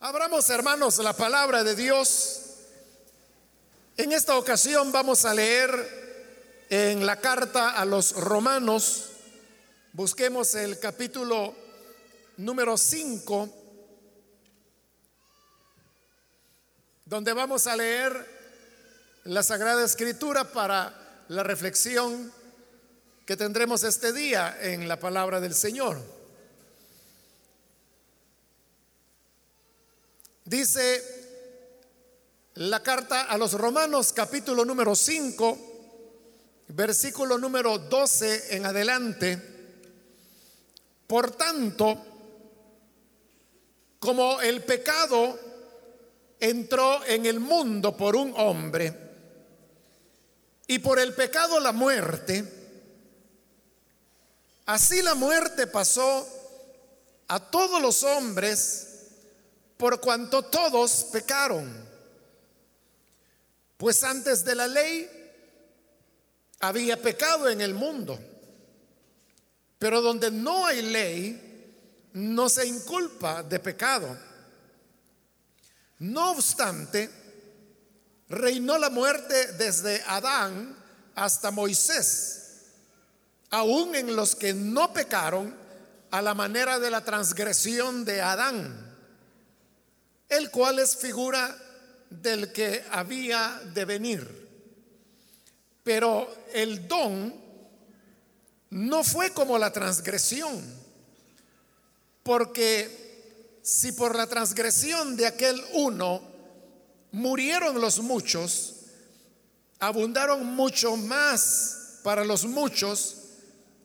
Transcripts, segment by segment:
Abramos, hermanos, la palabra de Dios. En esta ocasión vamos a leer en la carta a los romanos. Busquemos el capítulo número 5, donde vamos a leer la Sagrada Escritura para la reflexión que tendremos este día en la palabra del Señor. Dice la carta a los Romanos capítulo número 5, versículo número 12 en adelante. Por tanto, como el pecado entró en el mundo por un hombre y por el pecado la muerte, así la muerte pasó a todos los hombres por cuanto todos pecaron. Pues antes de la ley había pecado en el mundo, pero donde no hay ley, no se inculpa de pecado. No obstante, reinó la muerte desde Adán hasta Moisés, aún en los que no pecaron a la manera de la transgresión de Adán el cual es figura del que había de venir. Pero el don no fue como la transgresión, porque si por la transgresión de aquel uno murieron los muchos, abundaron mucho más para los muchos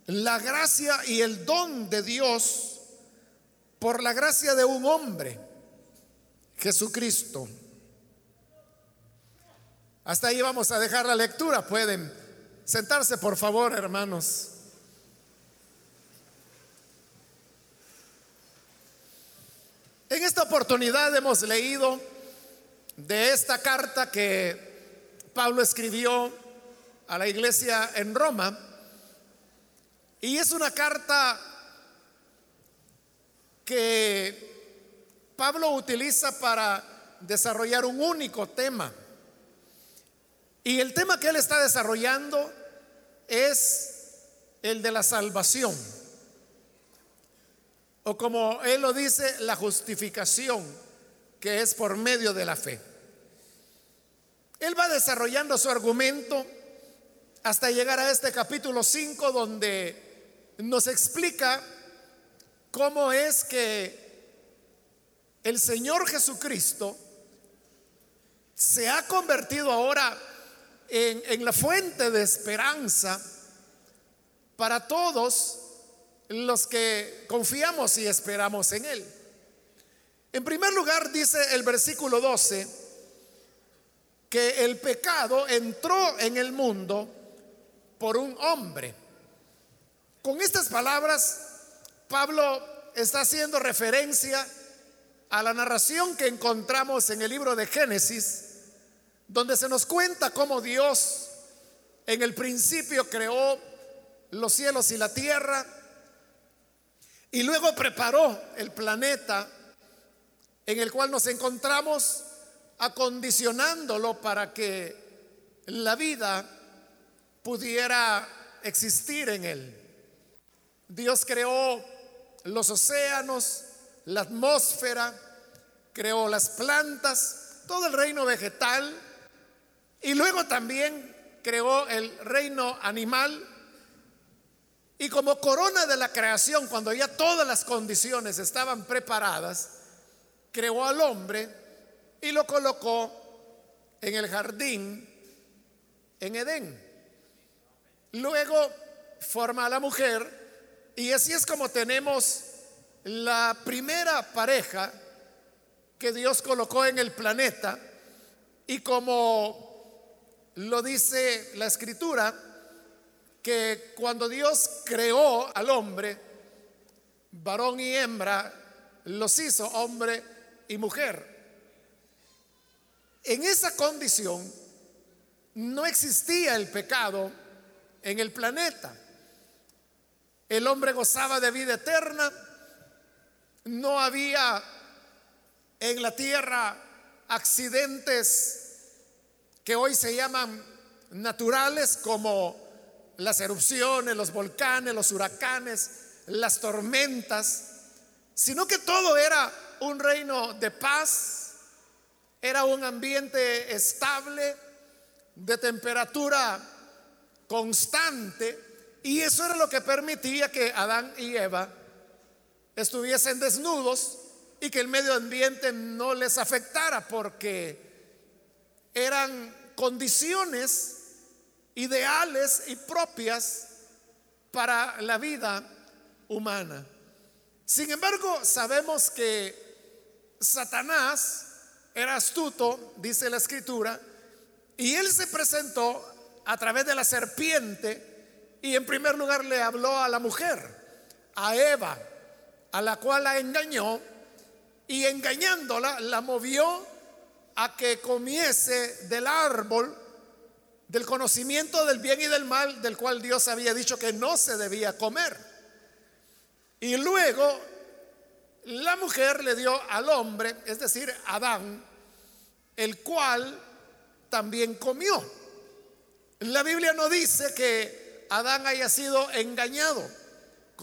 la gracia y el don de Dios por la gracia de un hombre Jesucristo. Hasta ahí vamos a dejar la lectura. Pueden sentarse, por favor, hermanos. En esta oportunidad hemos leído de esta carta que Pablo escribió a la iglesia en Roma. Y es una carta que Pablo utiliza para desarrollar un único tema. Y el tema que él está desarrollando es el de la salvación. O como él lo dice, la justificación, que es por medio de la fe. Él va desarrollando su argumento hasta llegar a este capítulo 5 donde nos explica cómo es que el Señor Jesucristo se ha convertido ahora en, la fuente de esperanza para todos los que confiamos y esperamos en Él. En primer lugar, dice el versículo 12, que el pecado entró en el mundo por un hombre. Con estas palabras, Pablo está haciendo referencia a la narración que encontramos en el libro de Génesis, donde se nos cuenta cómo Dios en el principio creó los cielos y la tierra y luego preparó el planeta en el cual nos encontramos acondicionándolo para que la vida pudiera existir en él. Dios creó los océanos, la atmósfera, creó las plantas, todo el reino vegetal y luego también creó el reino animal. Y como corona de la creación, cuando ya todas las condiciones estaban preparadas, creó al hombre y lo colocó en el jardín en Edén. Luego forma a la mujer y así es como tenemos la primera pareja que Dios colocó en el planeta y como lo dice la escritura, que cuando Dios creó al hombre, varón y hembra, los hizo hombre y mujer. En esa condición no existía el pecado en el planeta. El hombre gozaba de vida eterna, no había en la tierra accidentes que hoy se llaman naturales como las erupciones, los volcanes, los huracanes, las tormentas, sino que todo era un reino de paz, era un ambiente estable, de temperatura constante, y eso era lo que permitía que Adán y Eva estuviesen desnudos y que el medio ambiente no les afectara porque eran condiciones ideales y propias para la vida humana. Sin embargo, sabemos que Satanás era astuto, dice la escritura, y él se presentó a través de la serpiente y en primer lugar le habló a la mujer, a Eva, a la cual la engañó y engañándola la movió a que comiese del árbol del conocimiento del bien y del mal del cual Dios había dicho que no se debía comer. Y luego la mujer le dio al hombre, es decir, Adán, el cual también comió. La Biblia no dice que Adán haya sido engañado,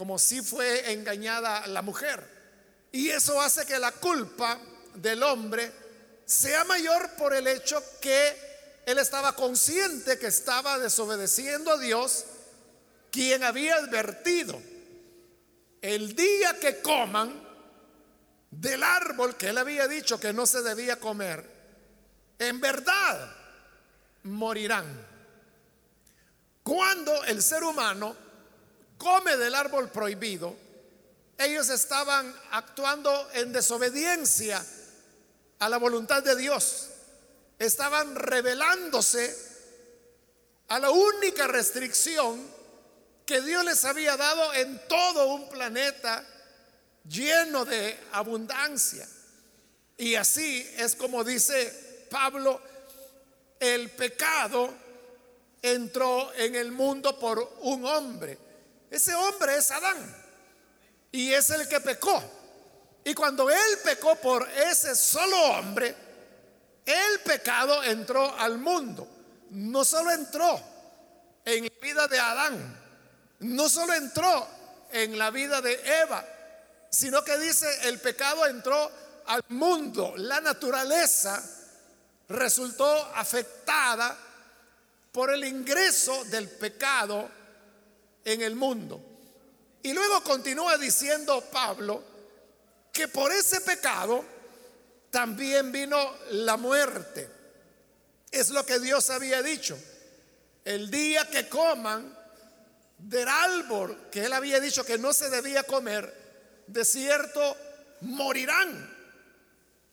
como si fue engañada la mujer. Y eso hace que la culpa del hombre sea mayor por el hecho que él estaba consciente que estaba desobedeciendo a Dios, quien había advertido, el día que coman del árbol que él había dicho que no se debía comer, en verdad morirán. Cuando el ser humano come del árbol prohibido, ellos estaban actuando en desobediencia a la voluntad de Dios. Estaban revelándose a la única restricción que Dios les había dado en todo un planeta lleno de abundancia. Y así es como dice Pablo, el pecado entró en el mundo por un hombre. Ese hombre es Adán. Y es el que pecó. Y cuando él pecó por ese solo hombre, el pecado entró al mundo. No solo entró en la vida de Adán, no solo entró en la vida de Eva, sino que dice el pecado entró al mundo. La naturaleza resultó afectada por el ingreso del pecado en el mundo. Y luego continúa diciendo Pablo que por ese pecado también vino la muerte. Es lo que Dios había dicho. El día que coman del árbol que él había dicho que no se debía comer, de cierto morirán.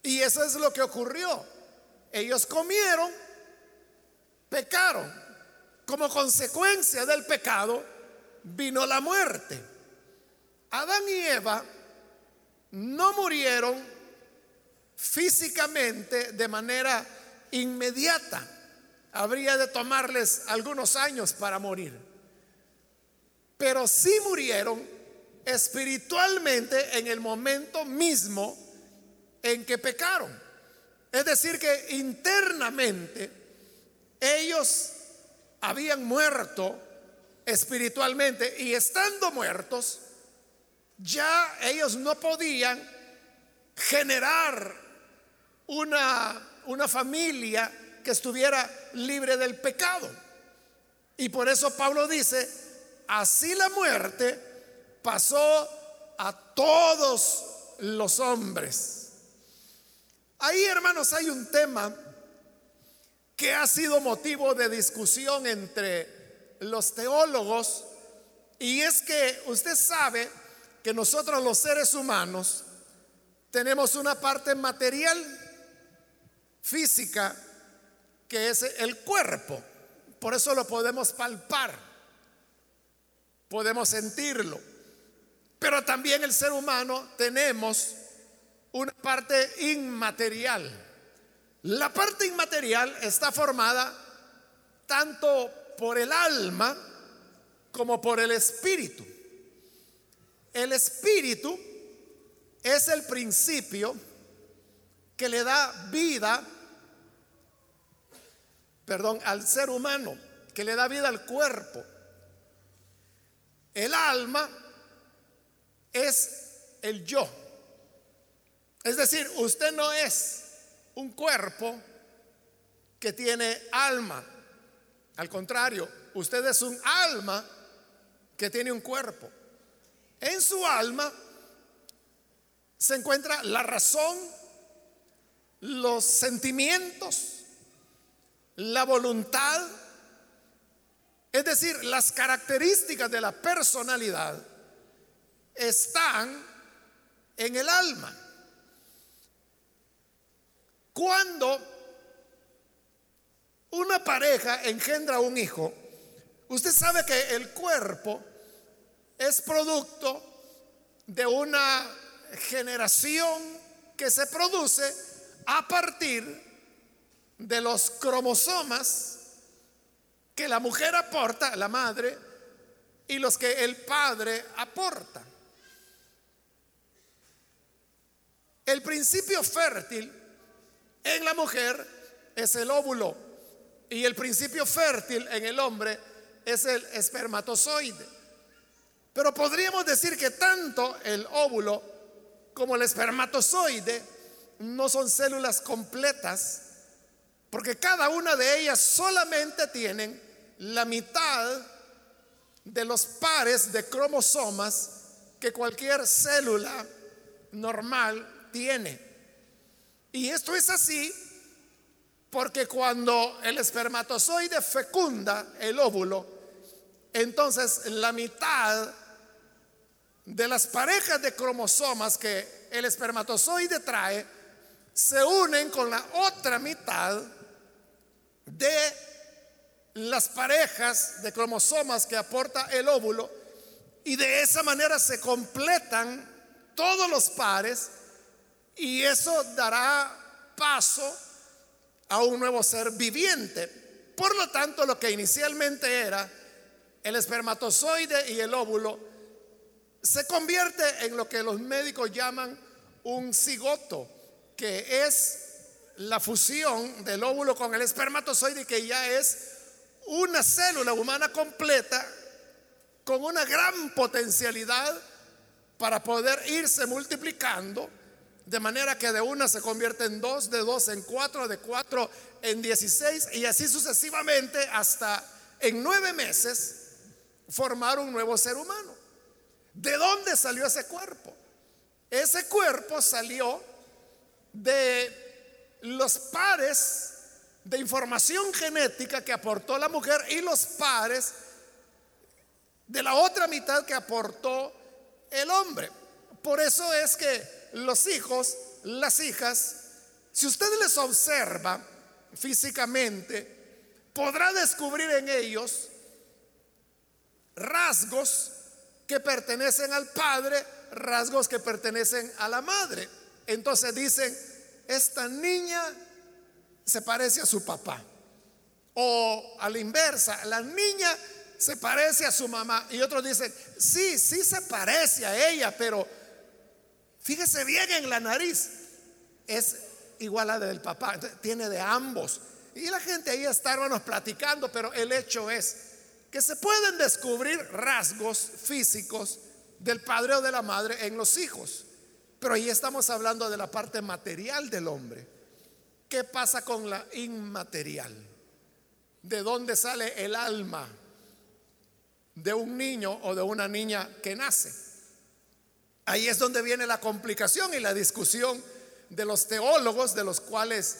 Y eso es lo que ocurrió. Ellos comieron, pecaron. Como consecuencia del pecado vino la muerte. Adán y Eva no murieron físicamente de manera inmediata. Habría de tomarles algunos años para morir. Pero sí murieron espiritualmente en el momento mismo en que pecaron. Es decir, que internamente ellos habían muerto espiritualmente y estando muertos, ya ellos no podían generar una, una familia que estuviera libre del pecado. Y por eso Pablo dice, así la muerte pasó a todos los hombres. Ahí, hermanos, hay un tema que ha sido motivo de discusión entre los teólogos y es que usted sabe que nosotros los seres humanos tenemos una parte material, física, que es el cuerpo. Por eso lo podemos palpar, podemos sentirlo. Pero también el ser humano tenemos una parte inmaterial. La parte inmaterial está formada tanto por el alma como por el espíritu. El espíritu es el principio que le da vida, perdón, al ser humano, que le da vida al cuerpo. El alma es el yo. Es decir, usted no es un cuerpo que tiene alma. Al contrario, usted es un alma que tiene un cuerpo. En su alma se encuentra la razón, los sentimientos, la voluntad, es decir, las características de la personalidad están en el alma. Cuando una pareja engendra un hijo, usted sabe que el cuerpo es producto de una generación que se produce a partir de los cromosomas que la mujer aporta, la madre, y los que el padre aporta. El principio fértil en la mujer es el óvulo y el principio fértil en el hombre es el espermatozoide. Pero podríamos decir que tanto el óvulo como el espermatozoide no son células completas, porque cada una de ellas solamente tienen la mitad de los pares de cromosomas que cualquier célula normal tiene. Y esto es así porque cuando el espermatozoide fecunda el óvulo, entonces la mitad de las parejas de cromosomas que el espermatozoide trae se unen con la otra mitad de las parejas de cromosomas que aporta el óvulo y de esa manera se completan todos los pares y eso dará paso a un nuevo ser viviente. Por lo tanto, lo que inicialmente era el espermatozoide y el óvulo se convierte en lo que los médicos llaman un cigoto, que es la fusión del óvulo con el espermatozoide, que ya es una célula humana completa con una gran potencialidad para poder irse multiplicando, de manera que de una se convierte en dos, de dos en cuatro, de cuatro en dieciséis, y así sucesivamente hasta en nueve meses formar un nuevo ser humano. ¿De dónde salió ese cuerpo? Ese cuerpo salió de los pares de información genética que aportó la mujer y los pares de la otra mitad que aportó el hombre. Por eso es que los hijos, las hijas, si usted les observa físicamente, podrá descubrir en ellos rasgos que pertenecen al padre, rasgos que pertenecen a la madre. Entonces dicen, esta niña se parece a su papá. O a la inversa, la niña se parece a su mamá. Y otros dicen, sí, sí se parece a ella, pero fíjese bien en la nariz. Es igual a la del papá, tiene de ambos. Y la gente ahí está, hermanos, platicando, pero el hecho es que se pueden descubrir rasgos físicos del padre o de la madre en los hijos. Pero ahí estamos hablando de la parte material del hombre. ¿Qué pasa con la inmaterial? ¿De dónde sale el alma de un niño o de una niña que nace? Ahí es donde viene la complicación y la discusión de los teólogos, de los cuales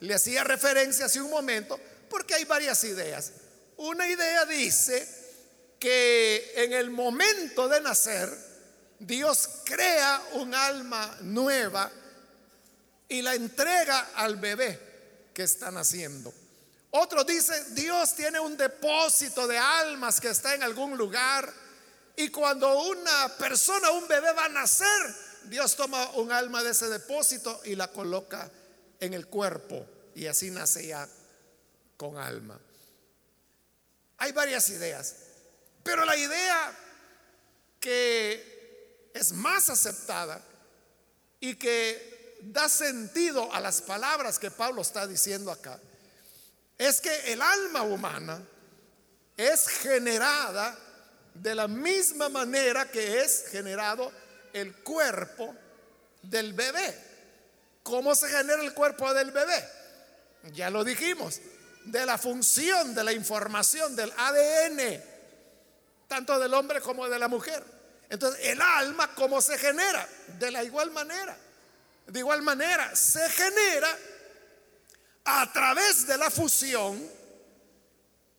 le hacía referencia hace un momento, porque hay varias ideas. Una idea dice que en el momento de nacer, Dios crea un alma nueva y la entrega al bebé que está naciendo. Otro dice, Dios tiene un depósito de almas que está en algún lugar y cuando una persona, un bebé va a nacer, Dios toma un alma de ese depósito y la coloca en el cuerpo y así nace ya con alma. Hay varias ideas, pero la idea que es más aceptada y que da sentido a las palabras que Pablo está diciendo acá es que el alma humana es generada de la misma manera que es generado el cuerpo del bebé. ¿Cómo se genera el cuerpo del bebé? Ya lo dijimos, de la función de la información del ADN, tanto del hombre como de la mujer. Entonces, el alma, ¿cómo se genera? De la igual manera. De igual manera, se genera a través de la fusión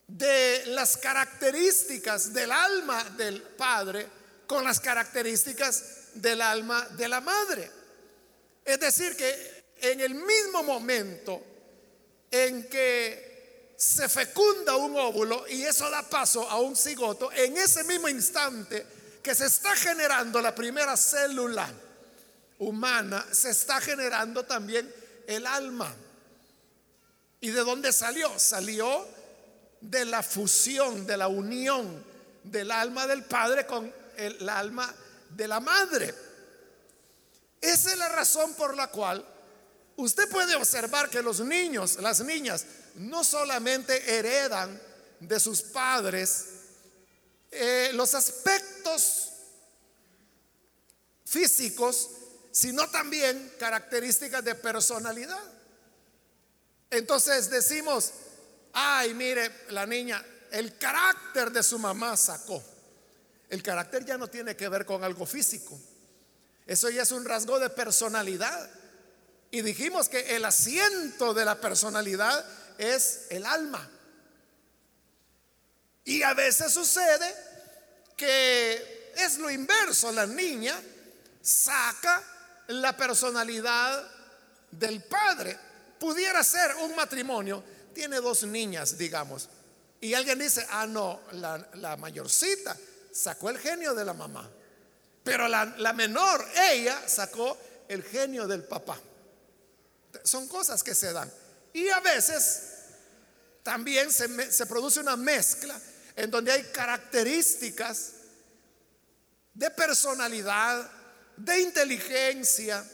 de las características del alma del padre con las características del alma de la madre. Es decir, que en el mismo momento en que se fecunda un óvulo y eso da paso a un cigoto, en ese mismo instante que se está generando la primera célula humana, se está generando también el alma. ¿Y de dónde salió? Salió de la fusión, de la unión del alma del padre con el alma de la madre. Esa es la razón por la cual usted puede observar que los niños, las niñas, no solamente heredan de sus padres eh, los aspectos físicos, sino también características de personalidad. Entonces decimos, ay, mire, la niña, el carácter de su mamá sacó. El carácter ya no tiene que ver con algo físico. Eso ya es un rasgo de personalidad. Y dijimos que el asiento de la personalidad es el alma. Y a veces sucede que es lo inverso. La niña saca la personalidad del padre pudiera ser un matrimonio, tiene dos niñas, digamos, y alguien dice, ah, no, la, mayorcita sacó el genio de la mamá, pero la, menor, ella sacó el genio del papá. Son cosas que se dan. Y a veces también se, produce una mezcla en donde hay características de personalidad, de inteligencia,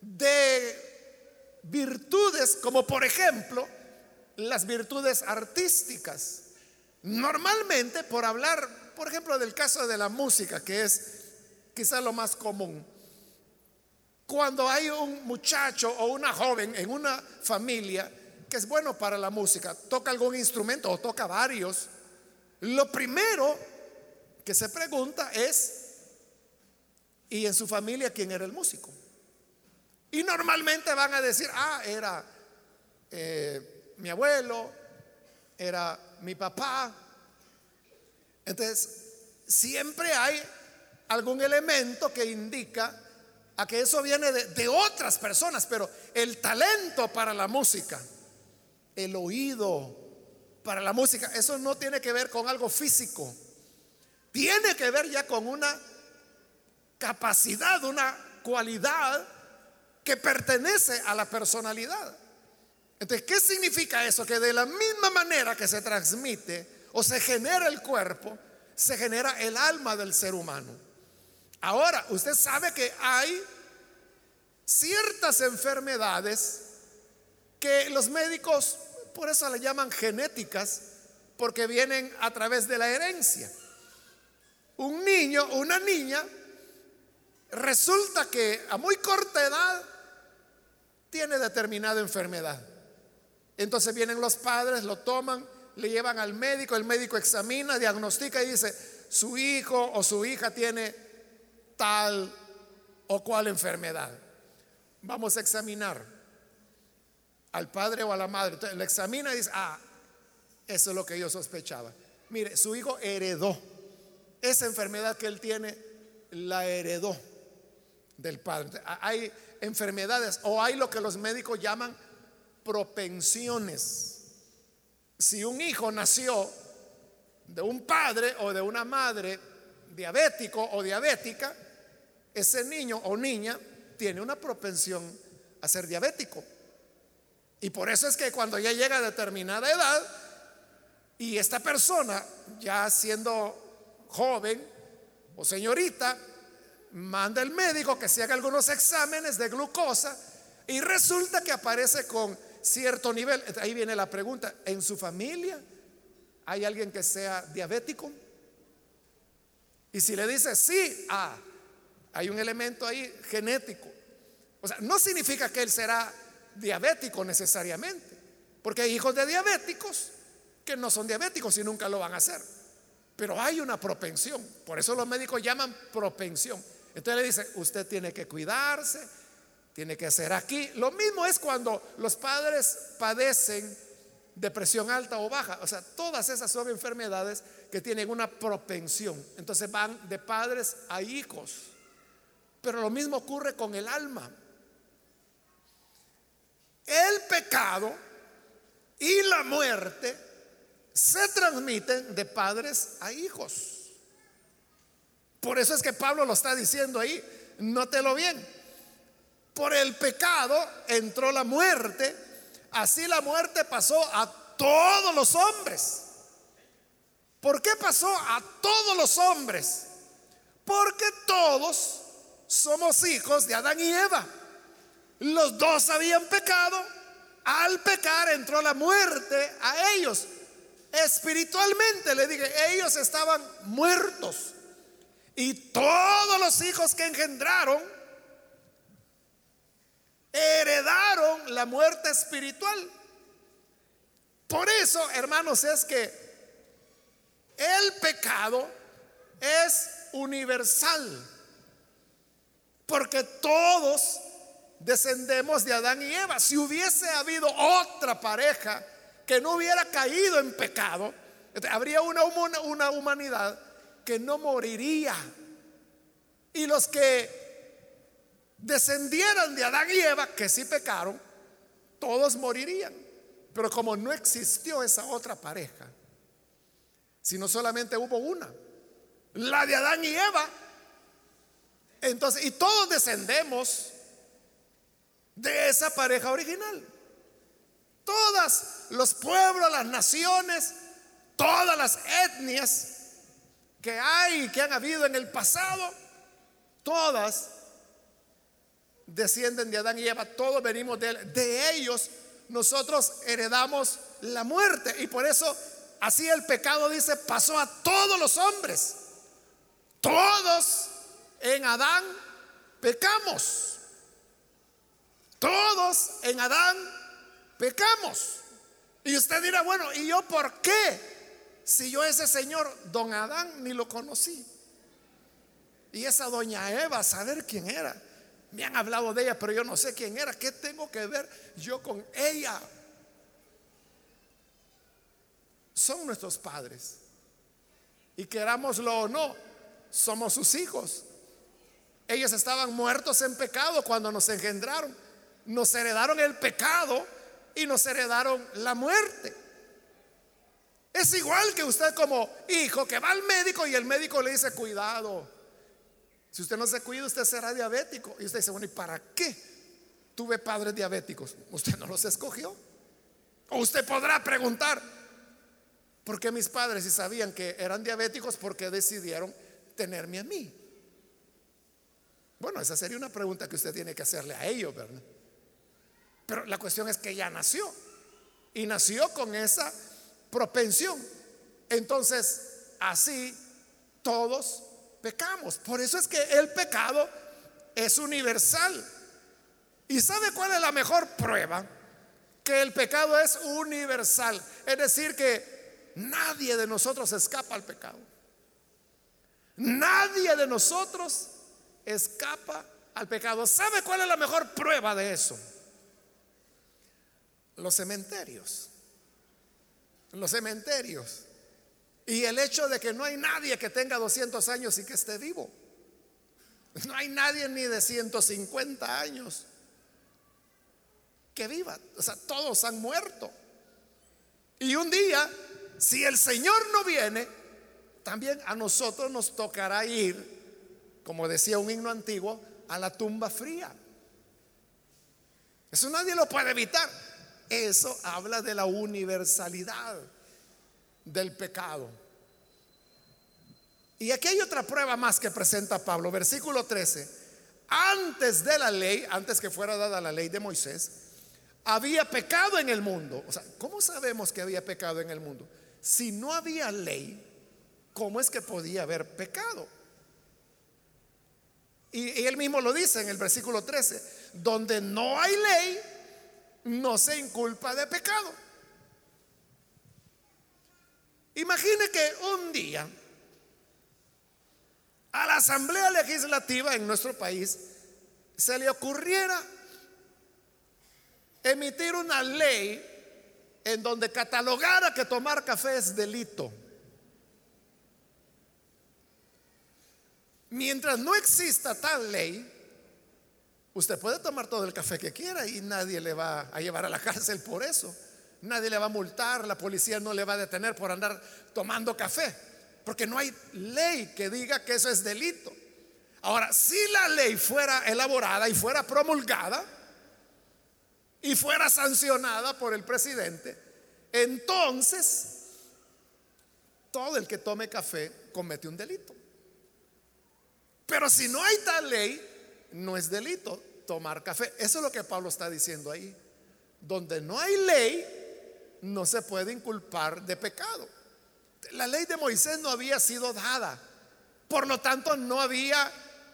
de virtudes como por ejemplo las virtudes artísticas. Normalmente, por hablar, por ejemplo, del caso de la música, que es quizá lo más común, cuando hay un muchacho o una joven en una familia que es bueno para la música, toca algún instrumento o toca varios, lo primero que se pregunta es, ¿y en su familia quién era el músico? Y normalmente van a decir, ah, era eh, mi abuelo, era mi papá. Entonces, siempre hay algún elemento que indica a que eso viene de, de, otras personas, pero el talento para la música, el oído para la música, eso no tiene que ver con algo físico, tiene que ver ya con una capacidad, una cualidad que pertenece a la personalidad. Entonces, ¿qué significa eso? Que de la misma manera que se transmite o se genera el cuerpo, se genera el alma del ser humano. Ahora, usted sabe que hay ciertas enfermedades que los médicos, por eso le llaman genéticas, porque vienen a través de la herencia. Un niño una niña resulta que a muy corta edad tiene determinada enfermedad. Entonces vienen los padres, lo toman, le llevan al médico, el médico examina, diagnostica y dice, su hijo o su hija tiene tal o cual enfermedad. Vamos a examinar al padre o a la madre. Entonces le examina y dice, ah, eso es lo que yo sospechaba. Mire, su hijo heredó esa enfermedad que él tiene, la heredó del padre. Hay enfermedades o hay lo que los médicos llaman propensiones. Si un hijo nació de un padre o de una madre diabético o diabética, ese niño o niña tiene una propensión a ser diabético. Y por eso es que cuando ya llega a determinada edad y esta persona, ya siendo joven o señorita, manda el médico que se haga algunos exámenes de glucosa Y resulta que aparece con cierto nivel. Ahí viene la pregunta, ¿en su familia hay alguien que sea diabético? Y si le dice sí, ah, hay un elemento ahí genético. O sea, no significa que él será diabético necesariamente, porque hay hijos de diabéticos que no son diabéticos y nunca lo van a hacer. Pero hay una propensión, por eso los médicos llaman propensión. Entonces le dice, usted tiene que cuidarse, tiene que hacer aquí. Lo mismo es cuando los padres padecen depresión alta o baja. O sea, todas esas son enfermedades que tienen una propensión. Entonces van de padres a hijos. Pero lo mismo ocurre con el alma. El pecado y la muerte se transmiten de padres a hijos. Por eso es que Pablo lo está diciendo ahí, nótelo bien. Por el pecado entró la muerte, así la muerte pasó a todos los hombres. ¿Por qué pasó a todos los hombres? Porque todos somos hijos de Adán y Eva. Los dos habían pecado. Al pecar entró la muerte a ellos. Espiritualmente le dije, ellos estaban muertos. Y todos los hijos que engendraron heredaron la muerte espiritual. Por eso, hermanos, es que el pecado es universal. Porque todos descendemos de Adán y Eva. Si hubiese habido otra pareja que no hubiera caído en pecado, habría una, una humanidad que no moriría. Y los que descendieran de Adán y Eva, que sí pecaron, todos morirían. Pero como no existió esa otra pareja, sino solamente hubo una, la de Adán y Eva, entonces, y todos descendemos de esa pareja original. Todos los pueblos, las naciones, todas las etnias que hay, que han habido en el pasado, todas descienden de Adán y Eva, todos venimos de, de ellos, nosotros heredamos la muerte y por eso así el pecado dice pasó a todos los hombres. Todos en Adán pecamos. Todos en Adán pecamos. Y usted dirá, bueno, ¿y yo por qué? Si yo ese señor, don Adán, ni lo conocí. Y esa doña Eva, saber quién era. Me han hablado de ella, pero yo no sé quién era. ¿Qué tengo que ver yo con ella? Son nuestros padres. Y querámoslo o no, somos sus hijos. Ellos estaban muertos en pecado cuando nos engendraron. Nos heredaron el pecado y nos heredaron la muerte. Es igual que usted como hijo que va al médico y el médico le dice, cuidado, si usted no se cuida usted será diabético. Y usted dice, bueno, ¿y para qué tuve padres diabéticos? Usted no los escogió. O usted podrá preguntar, ¿por qué mis padres si sabían que eran diabéticos, por qué decidieron tenerme a mí? Bueno, esa sería una pregunta que usted tiene que hacerle a ellos, ¿verdad? Pero la cuestión es que ya nació. Y nació con esa propensión. Entonces, así todos pecamos. Por eso es que el pecado es universal. ¿Y sabe cuál es la mejor prueba? Que el pecado es universal. Es decir, que nadie de nosotros escapa al pecado. Nadie de nosotros escapa al pecado. ¿Sabe cuál es la mejor prueba de eso? Los cementerios los cementerios. Y el hecho de que no hay nadie que tenga 200 años y que esté vivo. No hay nadie ni de 150 años que viva. O sea, todos han muerto. Y un día, si el Señor no viene, también a nosotros nos tocará ir, como decía un himno antiguo, a la tumba fría. Eso nadie lo puede evitar. Eso habla de la universalidad del pecado. Y aquí hay otra prueba más que presenta Pablo, versículo 13. antes de la ley, antes que fuera dada la ley de Moisés, había pecado en el mundo. O sea, ¿cómo sabemos que había pecado en el mundo? Si no había ley, ¿cómo es que podía haber pecado? Y, él mismo lo dice en el versículo 13, donde no hay ley, no se inculpa de pecado. Imagine que un día a la Asamblea Legislativa en nuestro país se le ocurriera emitir una ley en donde catalogara que tomar café es delito. Mientras no exista tal ley, usted puede tomar todo el café que quiera y nadie le va a llevar a la cárcel por eso. Nadie le va a multar, la policía no le va a detener por andar tomando café, porque no hay ley que diga que eso es delito. Ahora, si la ley fuera elaborada y fuera promulgada y fuera sancionada por el presidente, entonces todo el que tome café comete un delito. Pero si no hay tal ley, no es delito tomar café. Eso es lo que Pablo está diciendo ahí. Donde no hay ley, no se puede inculpar de pecado. La ley de Moisés no había sido dada. Por lo tanto, no había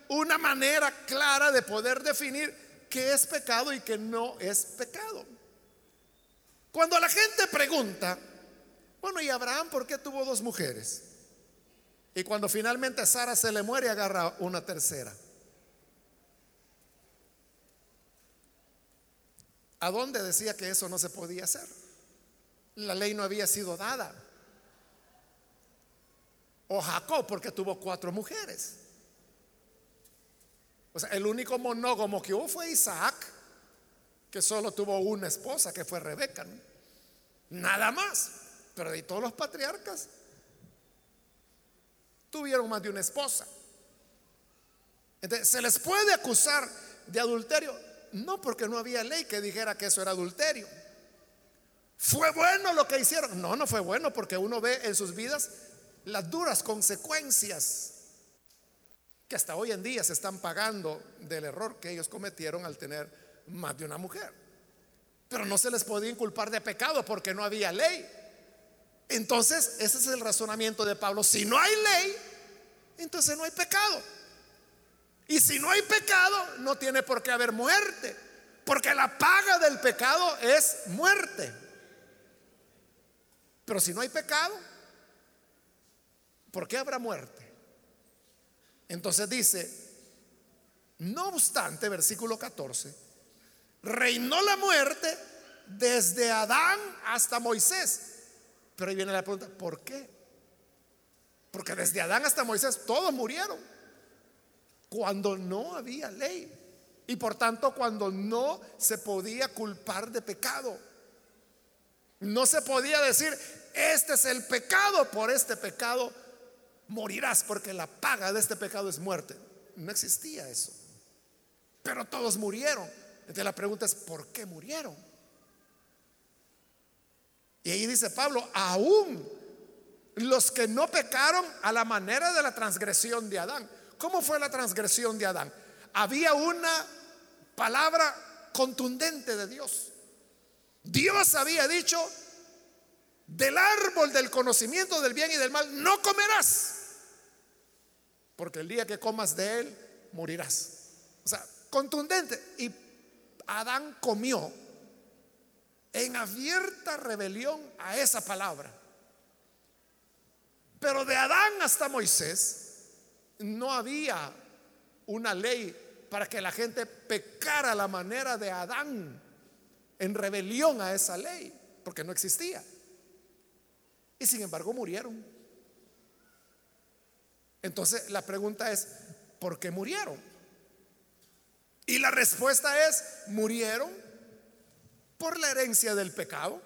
una manera clara de poder definir qué es pecado y qué no es pecado. Cuando la gente pregunta, bueno, ¿y Abraham por qué tuvo dos mujeres? Y cuando finalmente Sara se le muere, agarra una tercera. ¿A dónde decía que eso no se podía hacer? La ley no había sido dada. O Jacob, porque tuvo cuatro mujeres. O sea, el único monógamo que hubo fue Isaac, que solo tuvo una esposa, que fue Rebeca. Nada más. Pero de todos los patriarcas tuvieron más de una esposa. Entonces, ¿se les puede acusar de adulterio? No, porque no había ley que dijera que eso era adulterio. ¿Fue bueno lo que hicieron? No, no fue bueno porque uno ve en sus vidas las duras consecuencias que hasta hoy en día se están pagando del error que ellos cometieron al tener más de una mujer. Pero no se les podía inculpar de pecado porque no había ley. Entonces, ese es el razonamiento de Pablo. Si no hay ley, entonces no hay pecado. Y si no hay pecado, no tiene por qué haber muerte. Porque la paga del pecado es muerte. Pero si no hay pecado, ¿por qué habrá muerte? Entonces dice, no obstante, versículo 14, reinó la muerte desde Adán hasta Moisés. Pero ahí viene la pregunta, ¿por qué? Porque desde Adán hasta Moisés todos murieron cuando no había ley. Y por tanto cuando no se podía culpar de pecado. No se podía decir, este es el pecado, por este pecado morirás, porque la paga de este pecado es muerte. No existía eso. Pero todos murieron. Entonces la pregunta es, ¿por qué murieron? Y ahí dice Pablo, aún los que no pecaron a la manera de la transgresión de Adán. ¿Cómo fue la transgresión de Adán? Había una palabra contundente de Dios. Dios había dicho, del árbol del conocimiento del bien y del mal no comerás, porque el día que comas de él morirás. O sea, contundente. Y Adán comió en abierta rebelión a esa palabra. Pero de Adán hasta Moisés no había una ley para que la gente pecara la manera de Adán en rebelión a esa ley, porque no existía. Y sin embargo murieron. Entonces la pregunta es, ¿por qué murieron? Y la respuesta es, murieron por la herencia del pecado.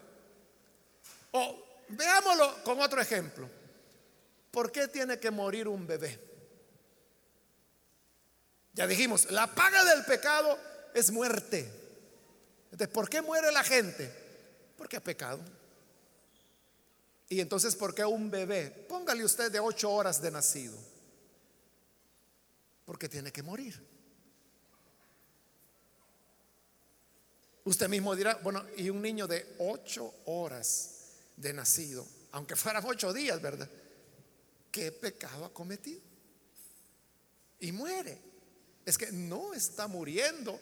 O veámoslo con otro ejemplo. ¿Por qué tiene que morir un bebé? Ya dijimos, la paga del pecado es muerte. Entonces, ¿por qué muere la gente? Porque ha pecado. Y entonces, ¿por qué un bebé? Póngale usted de ocho horas de nacido. Porque tiene que morir. Usted mismo dirá, bueno, y un niño de ocho horas de nacido, aunque fueran ocho días, ¿verdad? ¿Qué pecado ha cometido? Y muere. Es que no está muriendo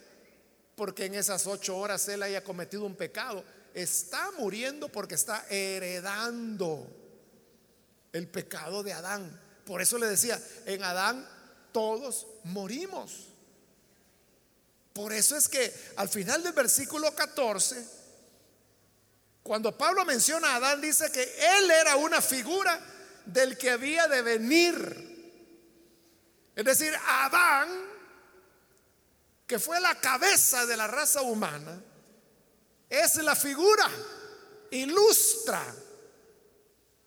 porque en esas ocho horas él haya cometido un pecado Está muriendo porque está heredando el pecado de Adán. Por eso le decía, en Adán todos morimos. Por eso es que al final del versículo 14, cuando Pablo menciona a Adán, dice que él era una figura del que había de venir. Es decir, Adán, que fue la cabeza de la raza humana, es la figura, ilustra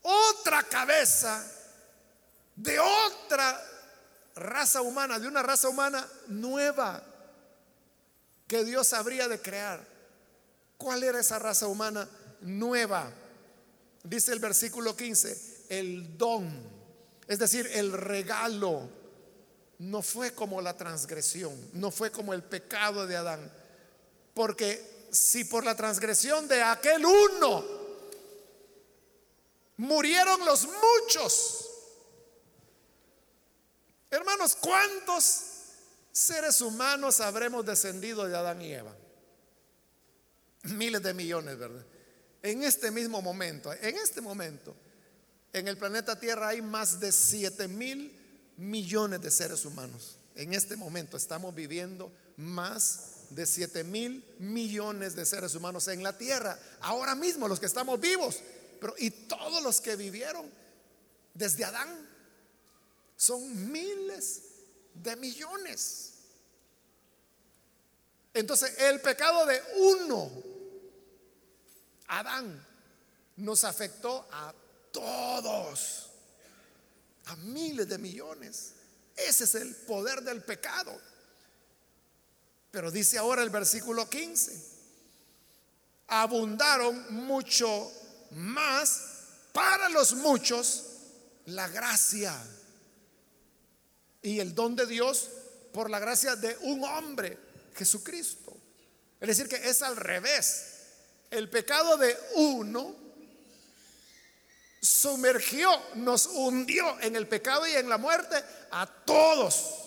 otra cabeza de otra raza humana, de una raza humana nueva que Dios habría de crear. ¿Cuál era esa raza humana nueva? Dice el versículo 15, el don, es decir, el regalo, no fue como la transgresión, no fue como el pecado de Adán. Porque si por la transgresión de aquel uno murieron los muchos, hermanos, ¿cuántos seres humanos habremos descendido de Adán y Eva. Miles de millones, ¿verdad? En este mismo momento, en este momento, en el planeta Tierra hay más de 7 mil millones de seres humanos. En este momento estamos viviendo más de 7 mil millones de seres humanos en la Tierra. Ahora mismo los que estamos vivos. Pero y todos los que vivieron desde Adán son miles de millones. Entonces, el pecado de uno, Adán, nos afectó a todos, a miles de millones. Ese es el poder del pecado. Pero dice ahora el versículo 15, abundaron mucho más para los muchos la gracia y el don de Dios por la gracia de un hombre, Jesucristo. Es decir, que es al revés. El pecado de uno sumergió, nos hundió en el pecado y en la muerte a todos.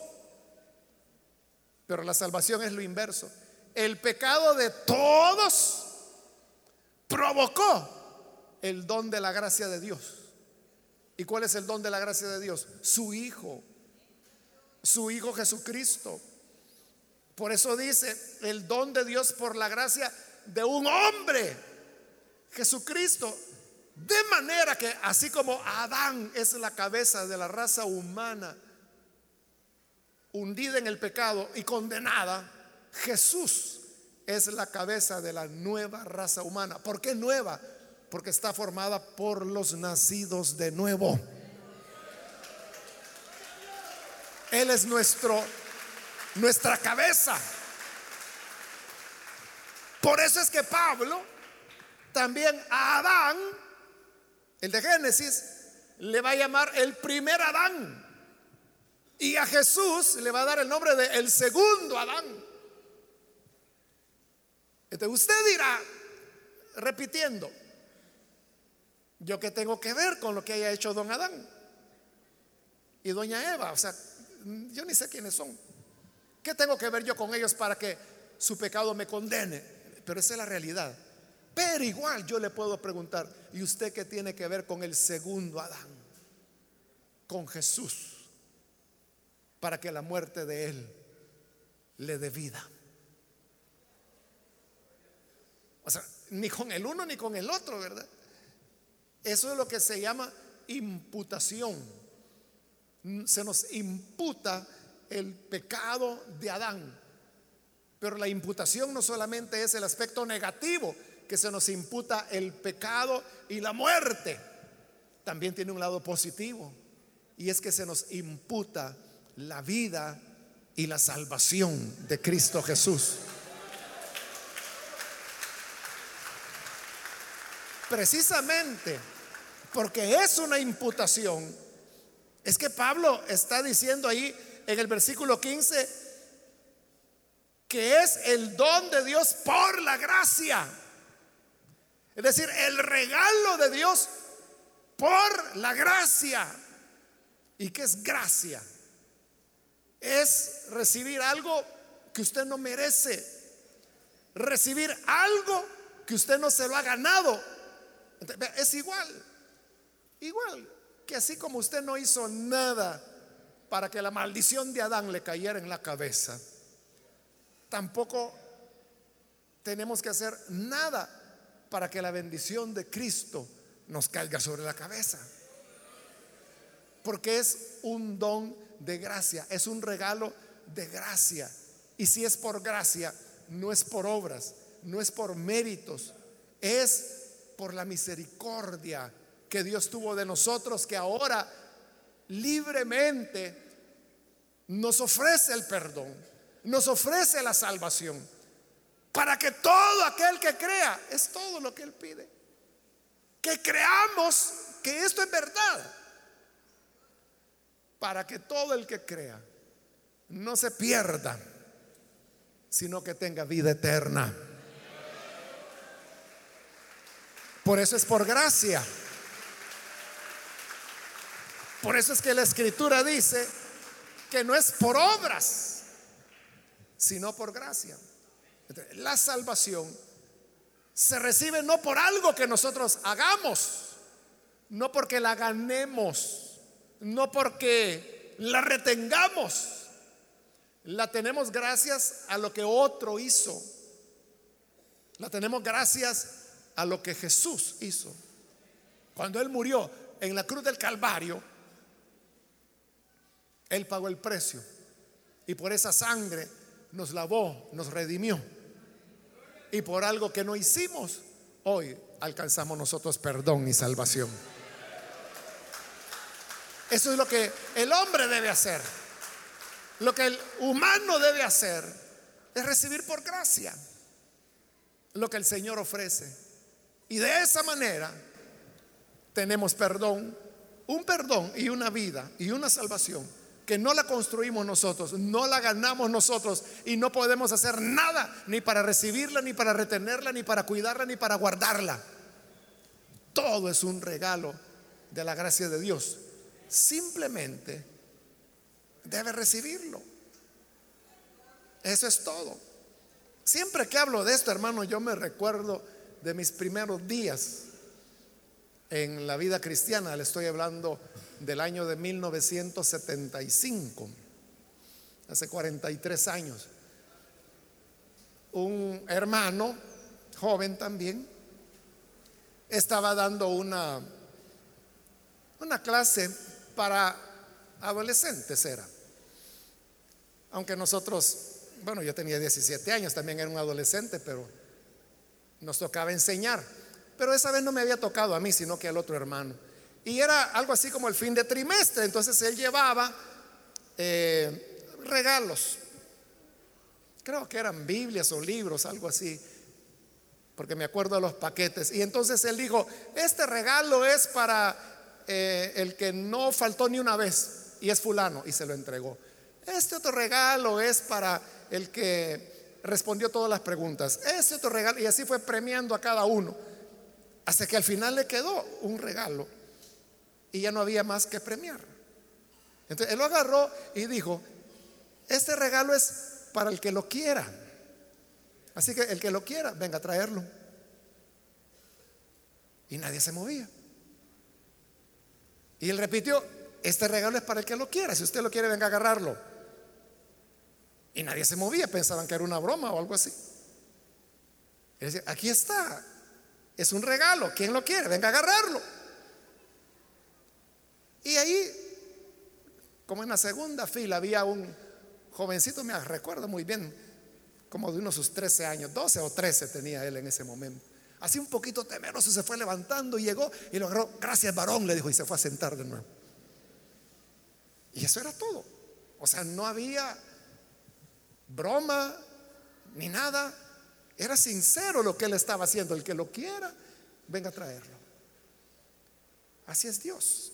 Pero la salvación es lo inverso. El pecado de todos provocó el don de la gracia de Dios. ¿Y cuál es el don de la gracia de Dios? Su Hijo su Hijo Jesucristo. Por eso dice, el don de Dios por la gracia de un hombre, Jesucristo. De manera que así como Adán es la cabeza de la raza humana, hundida en el pecado y condenada, Jesús es la cabeza de la nueva raza humana. ¿Por qué nueva? Porque está formada por los nacidos de nuevo. Él es nuestro nuestra cabeza. Por eso es que Pablo también a Adán, el de Génesis, le va a llamar el primer Adán. Y a Jesús le va a dar el nombre de el segundo Adán. Entonces usted dirá, repitiendo, yo que tengo que ver con lo que haya hecho don Adán y doña Eva, o sea, yo ni sé quiénes son. ¿Qué tengo que ver yo con ellos para que su pecado me condene? Pero esa es la realidad. Pero igual yo le puedo preguntar, ¿y usted qué tiene que ver con el segundo Adán? Con Jesús, para que la muerte de él le dé vida. O sea, ni con el uno ni con el otro, ¿verdad? Eso es lo que se llama imputación se nos imputa el pecado de Adán. Pero la imputación no solamente es el aspecto negativo, que se nos imputa el pecado y la muerte, también tiene un lado positivo, y es que se nos imputa la vida y la salvación de Cristo Jesús. Precisamente porque es una imputación, es que Pablo está diciendo ahí en el versículo 15 que es el don de Dios por la gracia. Es decir, el regalo de Dios por la gracia. ¿Y qué es gracia? Es recibir algo que usted no merece. Recibir algo que usted no se lo ha ganado. Es igual, igual que así como usted no hizo nada para que la maldición de Adán le cayera en la cabeza, tampoco tenemos que hacer nada para que la bendición de Cristo nos caiga sobre la cabeza. Porque es un don de gracia, es un regalo de gracia. Y si es por gracia, no es por obras, no es por méritos, es por la misericordia que Dios tuvo de nosotros, que ahora libremente nos ofrece el perdón, nos ofrece la salvación, para que todo aquel que crea, es todo lo que Él pide, que creamos que esto es verdad, para que todo el que crea no se pierda, sino que tenga vida eterna. Por eso es por gracia. Por eso es que la escritura dice que no es por obras, sino por gracia. La salvación se recibe no por algo que nosotros hagamos, no porque la ganemos, no porque la retengamos. La tenemos gracias a lo que otro hizo. La tenemos gracias a lo que Jesús hizo. Cuando Él murió en la cruz del Calvario, Él pagó el precio. Y por esa sangre nos lavó, nos redimió. Y por algo que no hicimos, hoy alcanzamos nosotros perdón y salvación. Eso es lo que el hombre debe hacer. Lo que el humano debe hacer es recibir por gracia lo que el Señor ofrece. Y de esa manera tenemos perdón, un perdón y una vida y una salvación que no la construimos nosotros, no la ganamos nosotros y no podemos hacer nada ni para recibirla, ni para retenerla, ni para cuidarla, ni para guardarla. Todo es un regalo de la gracia de Dios. Simplemente debe recibirlo. Eso es todo. Siempre que hablo de esto, hermano, yo me recuerdo de mis primeros días en la vida cristiana. Le estoy hablando del año de 1975, hace 43 años. Un hermano, joven también, estaba dando una, una clase para adolescentes, era. Aunque nosotros, bueno, yo tenía 17 años, también era un adolescente, pero nos tocaba enseñar. Pero esa vez no me había tocado a mí, sino que al otro hermano. Y era algo así como el fin de trimestre. Entonces él llevaba eh, regalos. Creo que eran Biblias o libros, algo así. Porque me acuerdo de los paquetes. Y entonces él dijo, este regalo es para eh, el que no faltó ni una vez. Y es fulano. Y se lo entregó. Este otro regalo es para el que respondió todas las preguntas. Este otro regalo. Y así fue premiando a cada uno. Hasta que al final le quedó un regalo y ya no había más que premiar. Entonces él lo agarró y dijo, este regalo es para el que lo quiera. Así que el que lo quiera, venga a traerlo. Y nadie se movía. Y él repitió, este regalo es para el que lo quiera. Si usted lo quiere, venga a agarrarlo. Y nadie se movía, pensaban que era una broma o algo así. Y decía, aquí está, es un regalo, ¿quién lo quiere? Venga a agarrarlo. Y ahí, como en la segunda fila, había un jovencito, me recuerdo muy bien, como de unos sus 13 años, 12 o 13 tenía él en ese momento. Así un poquito temeroso se fue levantando, y llegó y lo agarró, gracias varón, le dijo, y se fue a sentar de nuevo. Y eso era todo. O sea, no había broma ni nada. Era sincero lo que él estaba haciendo. El que lo quiera, venga a traerlo. Así es Dios.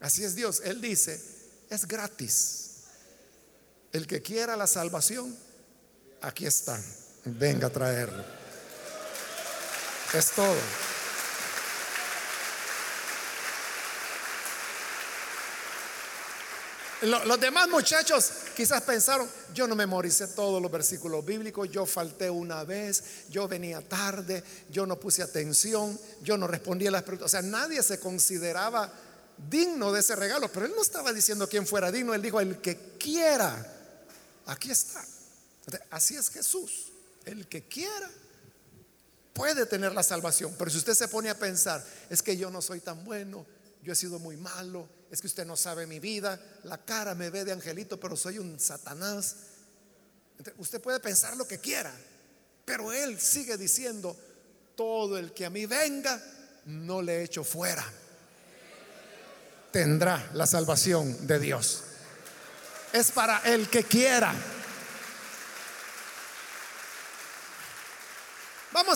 Así es Dios. Él dice, es gratis. El que quiera la salvación, aquí está. Venga a traerlo. Es todo. Los demás muchachos quizás pensaron, yo no memoricé todos los versículos bíblicos, yo falté una vez, yo venía tarde, yo no puse atención, yo no respondí a las preguntas. O sea, nadie se consideraba digno de ese regalo, pero él no estaba diciendo quién fuera digno, él dijo, el que quiera, aquí está. Así es Jesús, el que quiera puede tener la salvación, pero si usted se pone a pensar, es que yo no soy tan bueno, yo he sido muy malo, es que usted no sabe mi vida, la cara me ve de angelito, pero soy un satanás. usted puede pensar lo que quiera, pero él sigue diciendo, todo el que a mí venga, no le echo fuera. Tendrá la salvación de Dios. Es para el que quiera.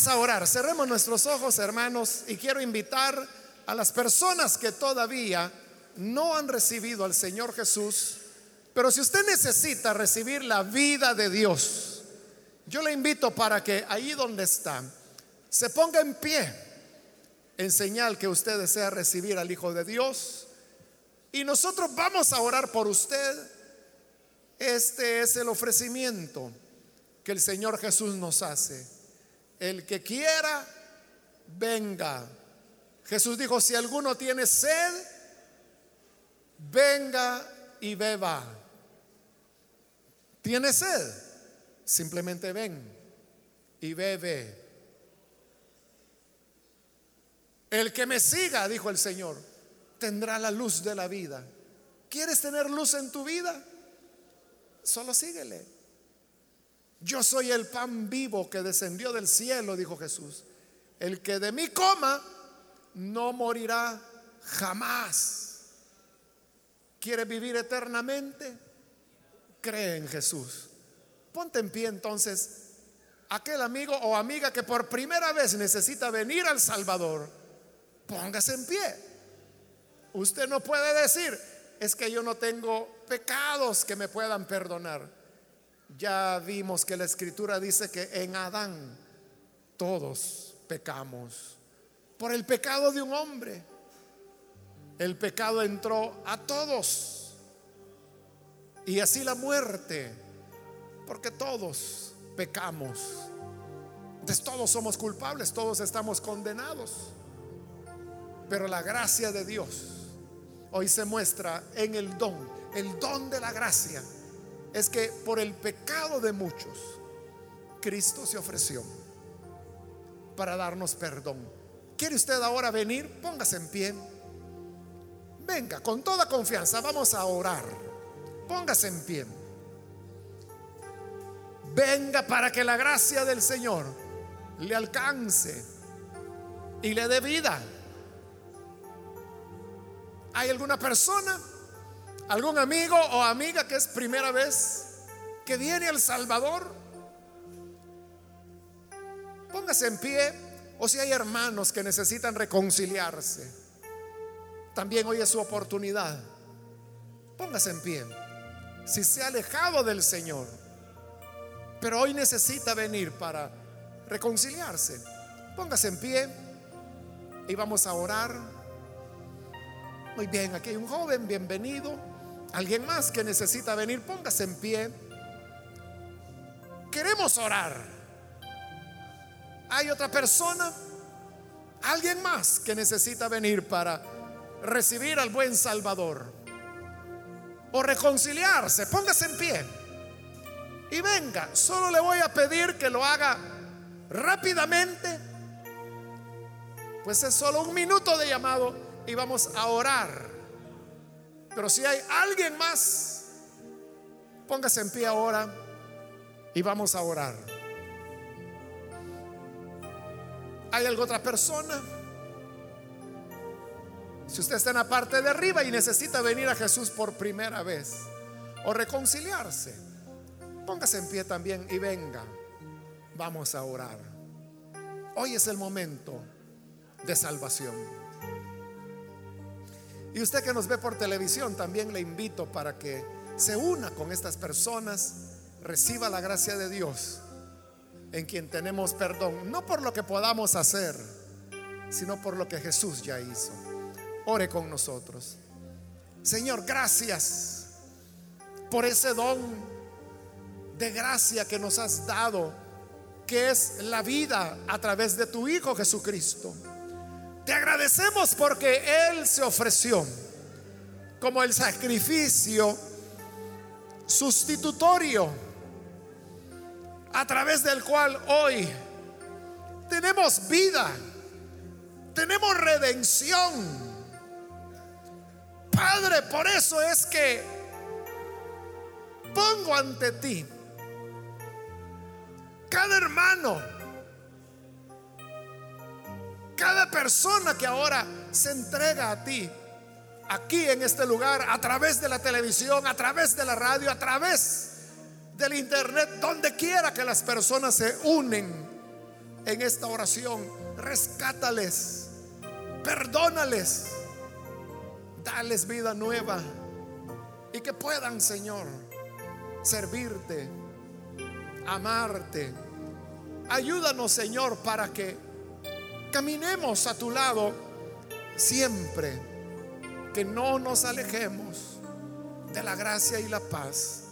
A orar, cerremos nuestros ojos, hermanos, y quiero invitar a las personas que todavía no han recibido al Señor Jesús, pero si usted necesita recibir la vida de Dios, yo le invito para que ahí donde está, se ponga en pie en señal que usted desea recibir al Hijo de Dios. Y nosotros vamos a orar por usted. Este es el ofrecimiento que el Señor Jesús nos hace. El que quiera, venga Jesús dijo, si alguno tiene sed, venga y beba. ¿Tiene sed? Simplemente ven y bebe. El que me siga, dijo el Señor, tendrá la luz de la vida. ¿Quieres tener luz en tu vida? Solo síguele. Yo soy el pan vivo que descendió del cielo, dijo Jesús. El que de mí coma, no morirá jamás. ¿Quiere vivir eternamente? Cree en Jesús. Ponte en pie entonces. Aquel amigo o amiga que por primera vez necesita venir al Salvador, póngase en pie. Usted no puede decir, es que yo no tengo pecados que me puedan perdonar. Ya vimos que la escritura dice que en Adán todos pecamos por el pecado de un hombre. El pecado entró a todos. Y así la muerte, porque todos pecamos. Entonces todos somos culpables, todos estamos condenados. Pero la gracia de Dios hoy se muestra en el don. El don de la gracia es que por el pecado de muchos, Cristo se ofreció para darnos perdón. ¿Quiere usted ahora venir? Póngase en pie. Venga, con toda confianza, vamos a orar. Póngase en pie. Venga para que la gracia del Señor le alcance y le dé vida. ¿Hay alguna persona, algún amigo o amiga que es primera vez que viene al Salvador? Póngase en pie o si hay hermanos que necesitan reconciliarse, también hoy es su oportunidad. Póngase en pie. Si se ha alejado del Señor, pero hoy necesita venir para reconciliarse, póngase en pie y vamos a orar. Muy bien, aquí hay un joven, bienvenido. Alguien más que necesita venir, póngase en pie. Queremos orar. Hay otra persona, alguien más que necesita venir para recibir al buen Salvador o reconciliarse. Póngase en pie y venga. Solo le voy a pedir que lo haga rápidamente. Pues es solo un minuto de llamado y vamos a orar. Pero si hay alguien más, póngase en pie ahora y vamos a orar. ¿Hay alguna otra persona? Si usted está en la parte de arriba y necesita venir a Jesús por primera vez o reconciliarse, póngase en pie también y venga. Vamos a orar. Hoy es el momento de salvación. Y usted que nos ve por televisión, también le invito para que se una con estas personas reciba la gracia de Dios en quien tenemos perdón, no por lo que podamos hacer, sino por lo que Jesús ya hizo. Ore con nosotros. Señor, gracias por ese don de gracia que nos has dado, que es la vida a través de tu Hijo Jesucristo. Te agradecemos porque Él se ofreció como el sacrificio sustitutorio a través del cual hoy tenemos vida, tenemos redención. Padre, por eso es que pongo ante ti cada hermano, cada persona que ahora se entrega a ti, aquí en este lugar, a través de la televisión, a través de la radio, a través del internet, donde quiera que las personas se unen en esta oración, rescátales, perdónales, dales vida nueva y que puedan, Señor, servirte, amarte. Ayúdanos, Señor, para que caminemos a tu lado siempre, que no nos alejemos de la gracia y la paz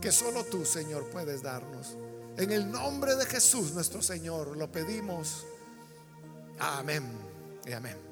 que solo tú, Señor, puedes darnos. En el nombre de Jesús, nuestro Señor, lo pedimos. Amén y amén.